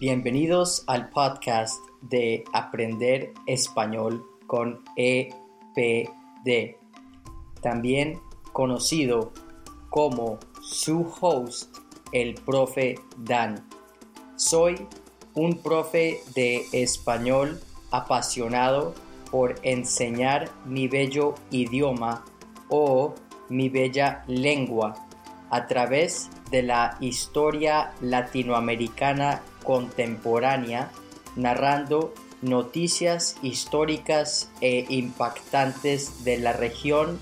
Bienvenidos al podcast de Aprender Español con EPD, también conocido como su host, el profe Dan. Soy un profe de español apasionado por enseñar mi bello idioma o mi bella lengua a través de la historia latinoamericana contemporánea, narrando noticias históricas e impactantes de la región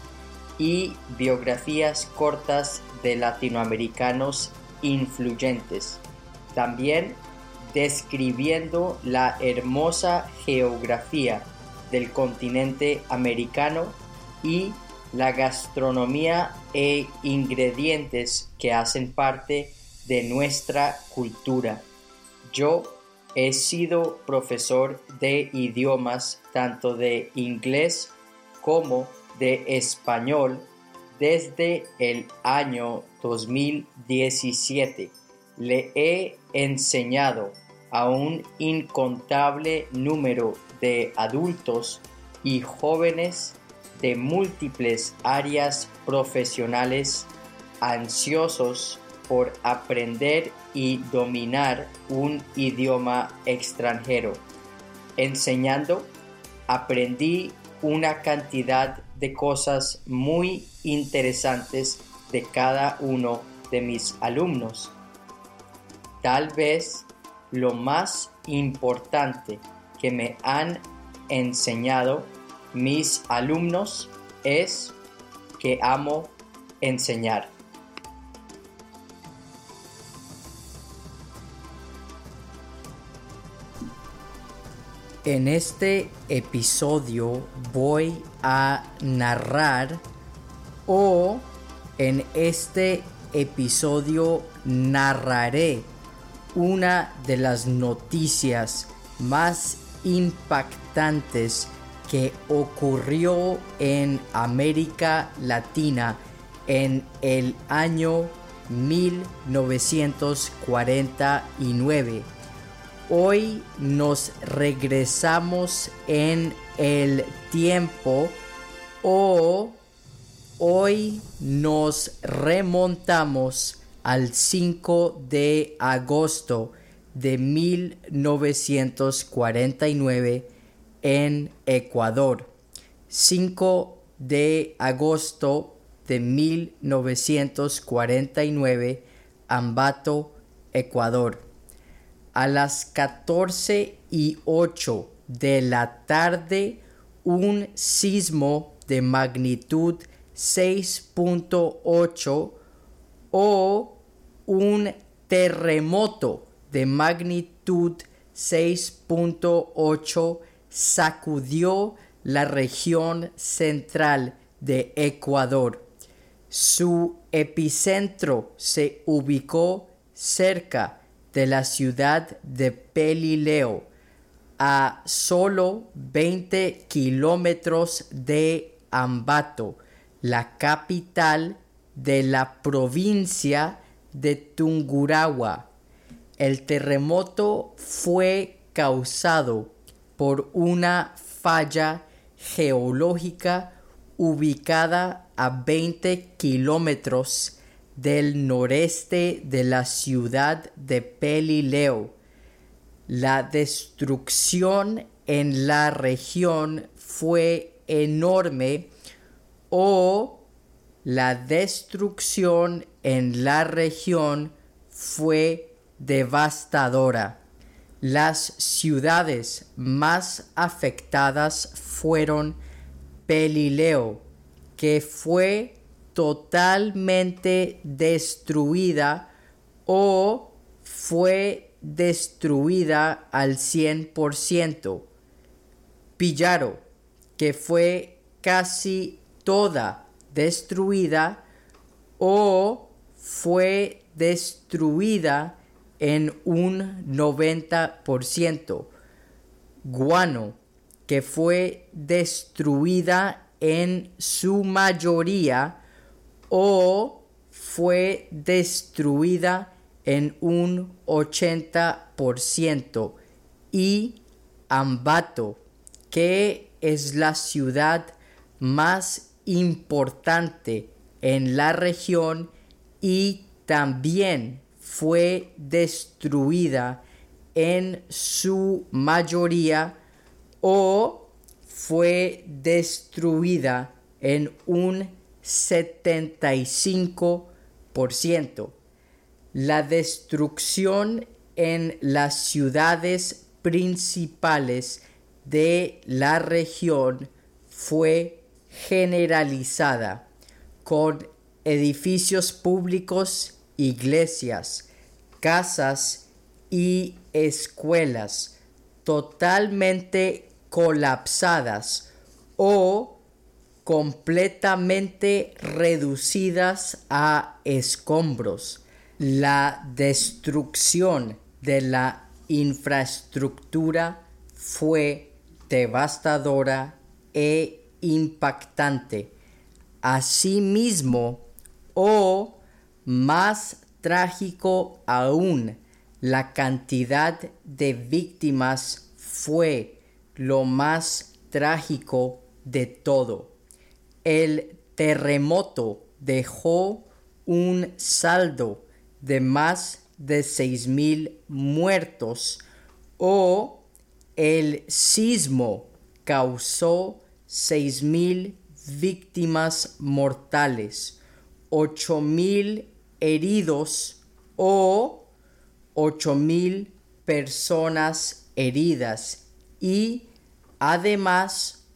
y biografías cortas de latinoamericanos influyentes. También describiendo la hermosa geografía del continente americano y la gastronomía e ingredientes que hacen parte de nuestra cultura. Yo he sido profesor de idiomas tanto de inglés como de español desde el año 2017. Le he enseñado a un incontable número de adultos y jóvenes de múltiples áreas profesionales ansiosos por aprender y dominar un idioma extranjero. Enseñando, aprendí una cantidad de cosas muy interesantes de cada uno de mis alumnos. Tal vez lo más importante que me han enseñado mis alumnos es que amo enseñar. En este episodio voy a narrar o en este episodio narraré una de las noticias más impactantes que ocurrió en América Latina en el año 1949. Hoy nos regresamos en el tiempo o hoy nos remontamos al 5 de agosto de 1949 en Ecuador. 5 de agosto de 1949, Ambato, Ecuador. A las 14 y 8 de la tarde, un sismo de magnitud 6.8 o un terremoto de magnitud 6.8 sacudió la región central de Ecuador. Su epicentro se ubicó cerca de la ciudad de Pelileo, a solo 20 kilómetros de Ambato, la capital de la provincia de Tungurahua. El terremoto fue causado por una falla geológica ubicada a 20 kilómetros del noreste de la ciudad de Pelileo. La destrucción en la región fue enorme o la destrucción en la región fue devastadora. Las ciudades más afectadas fueron Pelileo, que fue totalmente destruida o fue destruida al 100%. Pillaro, que fue casi toda destruida o fue destruida en un 90%. Guano, que fue destruida en su mayoría o fue destruida en un 80% y Ambato, que es la ciudad más importante en la región y también fue destruida en su mayoría o fue destruida en un 75%. La destrucción en las ciudades principales de la región fue generalizada con edificios públicos, iglesias, casas y escuelas totalmente colapsadas o completamente reducidas a escombros. La destrucción de la infraestructura fue devastadora e impactante. Asimismo, o más trágico aún, la cantidad de víctimas fue lo más trágico de todo. El terremoto dejó un saldo de más de 6.000 muertos o el sismo causó 6.000 víctimas mortales, 8.000 heridos o 8.000 personas heridas y además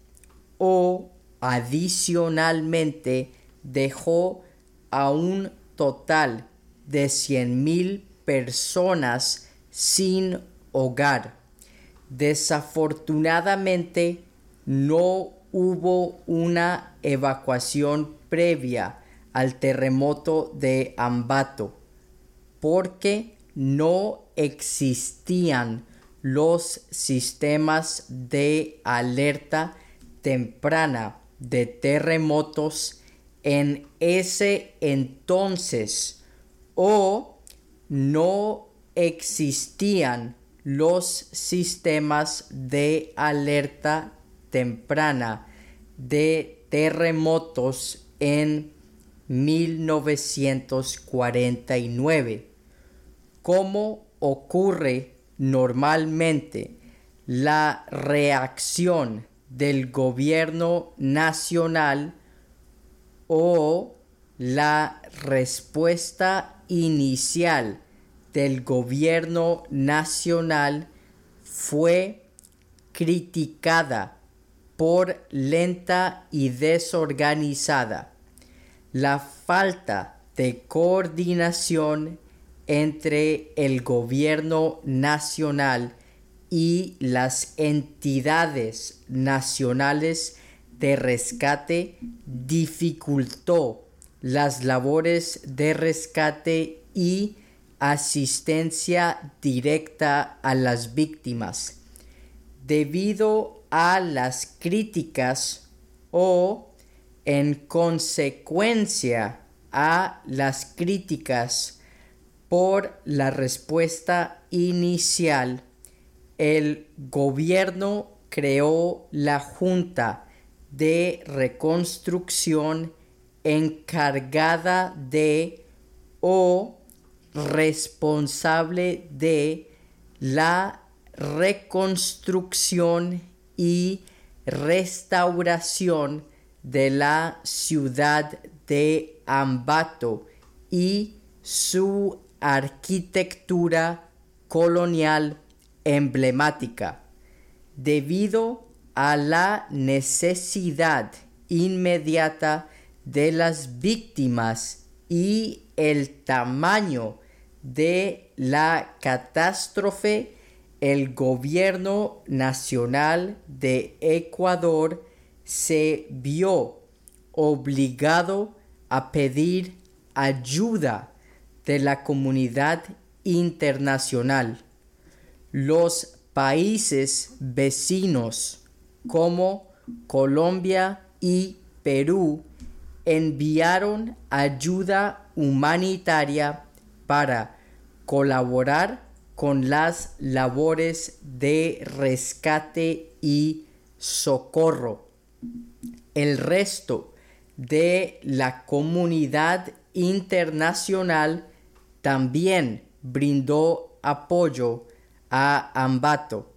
o adicionalmente dejó a un total de 100.000 personas sin hogar. Desafortunadamente no hubo una evacuación previa al terremoto de Ambato porque no existían los sistemas de alerta temprana de terremotos en ese entonces o no existían los sistemas de alerta temprana de terremotos en 1949. ¿Cómo ocurre normalmente la reacción del gobierno nacional o la respuesta inicial del gobierno nacional fue criticada por lenta y desorganizada. La falta de coordinación entre el gobierno nacional y las entidades nacionales de rescate dificultó las labores de rescate y asistencia directa a las víctimas. Debido a las críticas o en consecuencia a las críticas por la respuesta inicial, el gobierno creó la Junta de Reconstrucción encargada de o responsable de la reconstrucción y restauración de la ciudad de Ambato y su arquitectura colonial emblemática debido a la necesidad inmediata de las víctimas y el tamaño de la catástrofe, el gobierno nacional de Ecuador se vio obligado a pedir ayuda de la comunidad internacional. Los países vecinos como Colombia y Perú enviaron ayuda humanitaria para colaborar con las labores de rescate y socorro. El resto de la comunidad internacional también brindó apoyo a Ambato,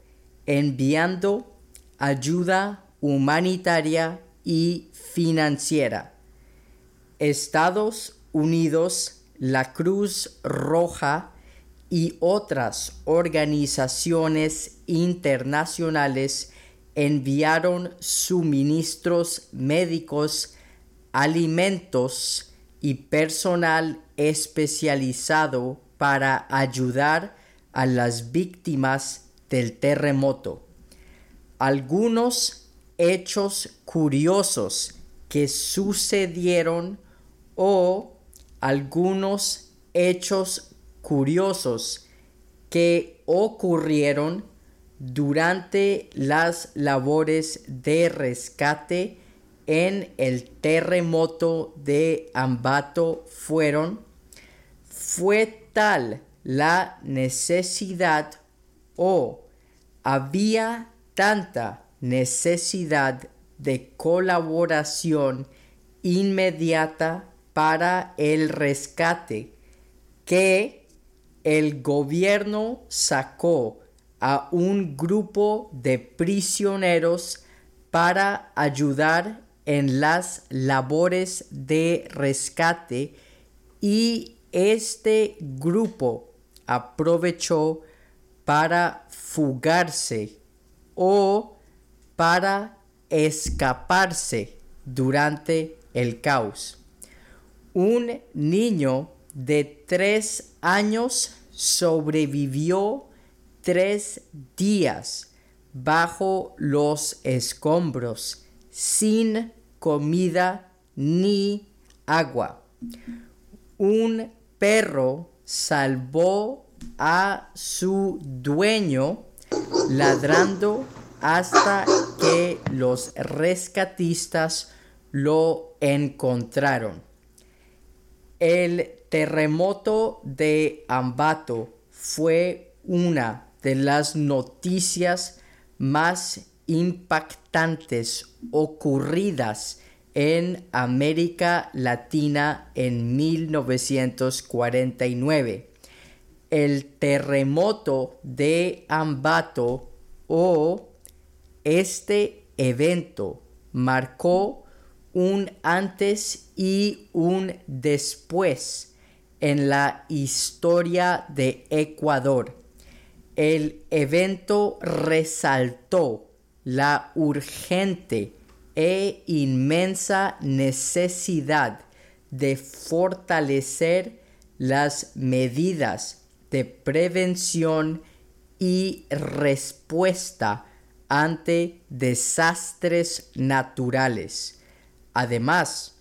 enviando ayuda humanitaria y financiera. Estados Unidos, la Cruz Roja y otras organizaciones internacionales enviaron suministros médicos, alimentos y personal especializado para ayudar a las víctimas del terremoto. Algunos hechos curiosos que sucedieron o algunos hechos curiosos que ocurrieron durante las labores de rescate en el terremoto de Ambato fueron fue tal la necesidad o había tanta necesidad de colaboración inmediata para el rescate que el gobierno sacó a un grupo de prisioneros para ayudar en las labores de rescate y este grupo aprovechó para fugarse o para escaparse durante el caos. Un niño de tres años sobrevivió tres días bajo los escombros sin comida ni agua. Un perro salvó a su dueño ladrando hasta que los rescatistas lo encontraron. El terremoto de Ambato fue una de las noticias más impactantes ocurridas en América Latina en 1949. El terremoto de Ambato o este evento marcó un antes y un después en la historia de Ecuador el evento resaltó la urgente e inmensa necesidad de fortalecer las medidas de prevención y respuesta ante desastres naturales. Además,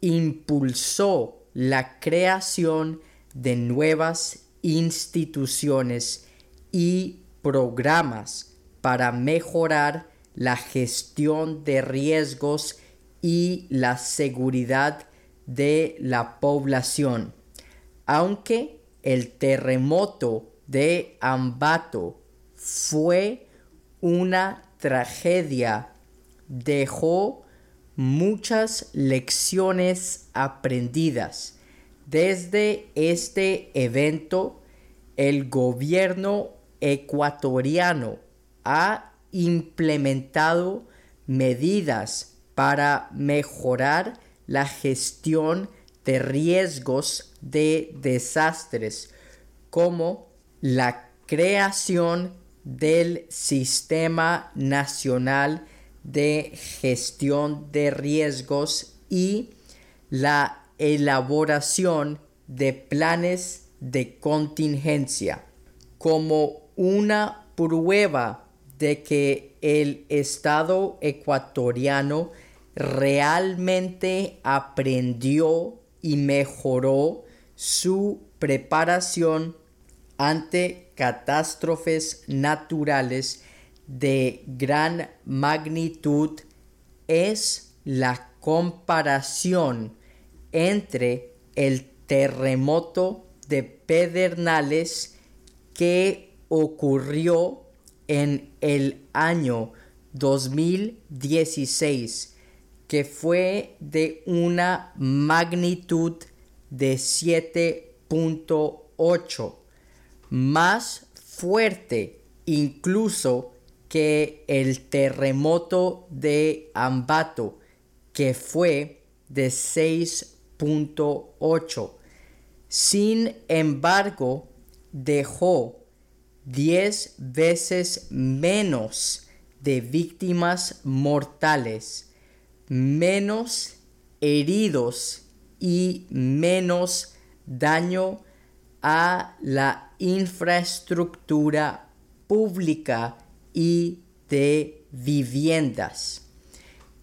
impulsó la creación de nuevas instituciones y programas para mejorar la gestión de riesgos y la seguridad de la población. Aunque el terremoto de Ambato fue una tragedia, dejó muchas lecciones aprendidas. Desde este evento, el gobierno ecuatoriano ha implementado medidas para mejorar la gestión de riesgos de desastres como la creación del Sistema Nacional de Gestión de Riesgos y la elaboración de planes de contingencia como una prueba de que el Estado ecuatoriano realmente aprendió y mejoró su preparación ante catástrofes naturales de gran magnitud. Es la comparación entre el terremoto de Pedernales que ocurrió en el año 2016 que fue de una magnitud de 7.8 más fuerte incluso que el terremoto de Ambato que fue de 6.8 sin embargo dejó 10 veces menos de víctimas mortales, menos heridos y menos daño a la infraestructura pública y de viviendas.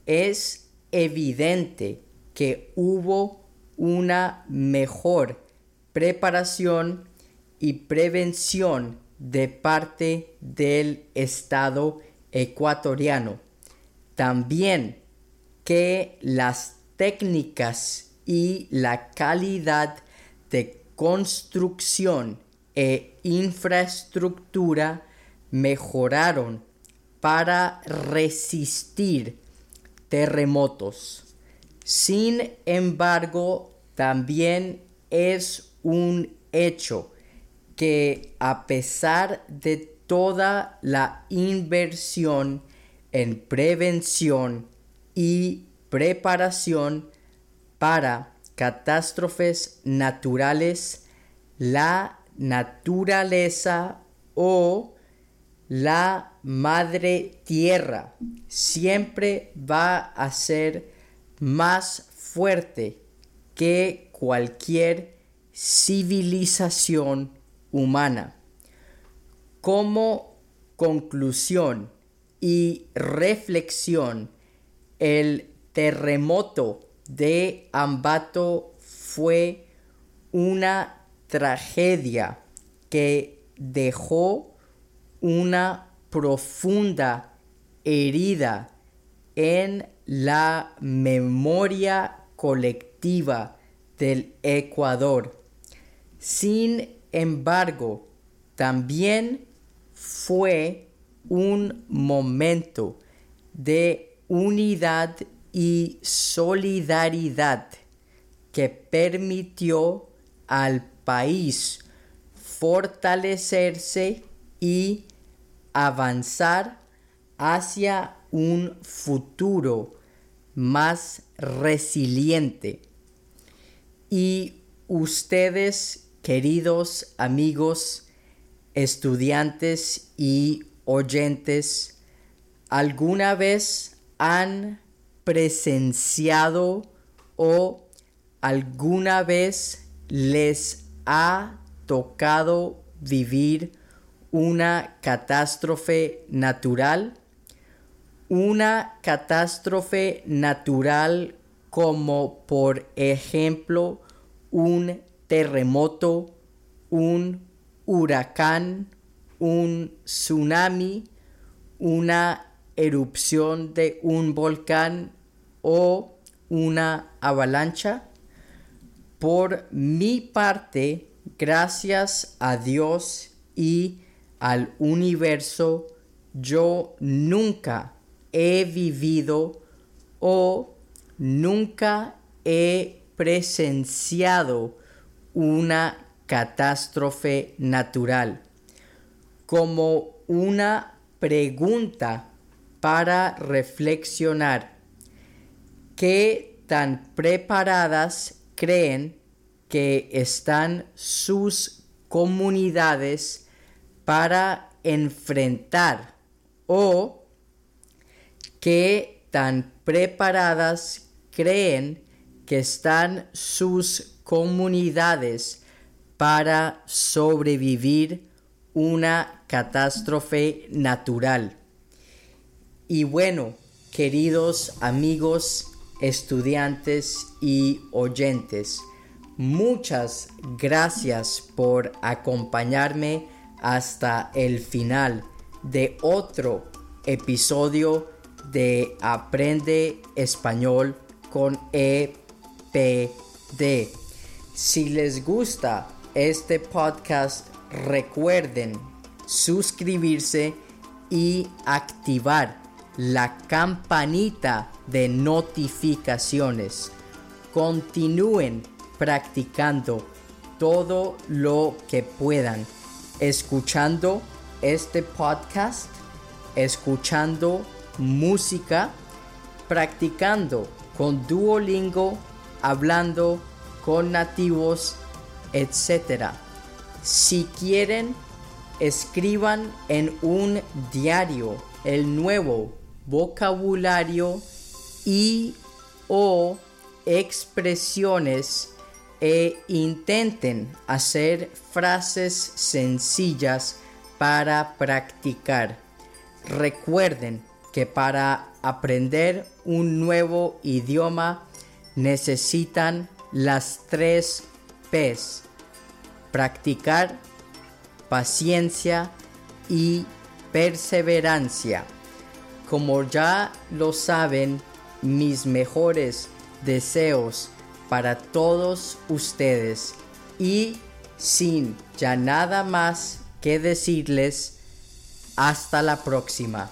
Es evidente que hubo una mejor preparación y prevención de parte del Estado ecuatoriano. También que las técnicas y la calidad de construcción e infraestructura mejoraron para resistir terremotos. Sin embargo, también es un hecho que a pesar de toda la inversión en prevención y preparación para catástrofes naturales, la naturaleza o la madre tierra siempre va a ser más fuerte que cualquier civilización humana. Como conclusión y reflexión, el terremoto de Ambato fue una tragedia que dejó una profunda herida en la memoria colectiva del Ecuador. Sin embargo, también fue un momento de unidad y solidaridad que permitió al país fortalecerse y avanzar hacia un futuro más resiliente. Y ustedes, queridos amigos, estudiantes y oyentes, ¿alguna vez han presenciado o alguna vez les ha tocado vivir una catástrofe natural? Una catástrofe natural como por ejemplo un terremoto, un huracán, un tsunami, una erupción de un volcán o una avalancha. Por mi parte, gracias a Dios y al universo, yo nunca he vivido o nunca he presenciado una catástrofe natural como una pregunta para reflexionar. ¿Qué tan preparadas creen que están sus comunidades para enfrentar o qué tan preparadas creen que están sus comunidades para sobrevivir una catástrofe natural. Y bueno, queridos amigos, estudiantes y oyentes, muchas gracias por acompañarme hasta el final de otro episodio de Aprende Español con EPD. Si les gusta este podcast, recuerden suscribirse y activar la campanita de notificaciones. Continúen practicando todo lo que puedan, escuchando este podcast, escuchando música, practicando con Duolingo, hablando con nativos, etc. Si quieren, escriban en un diario el nuevo vocabulario y o expresiones e intenten hacer frases sencillas para practicar. Recuerden que para aprender un nuevo idioma necesitan las tres P's. Practicar, paciencia y perseverancia. Como ya lo saben, mis mejores deseos para todos ustedes y sin ya nada más que decirles hasta la próxima.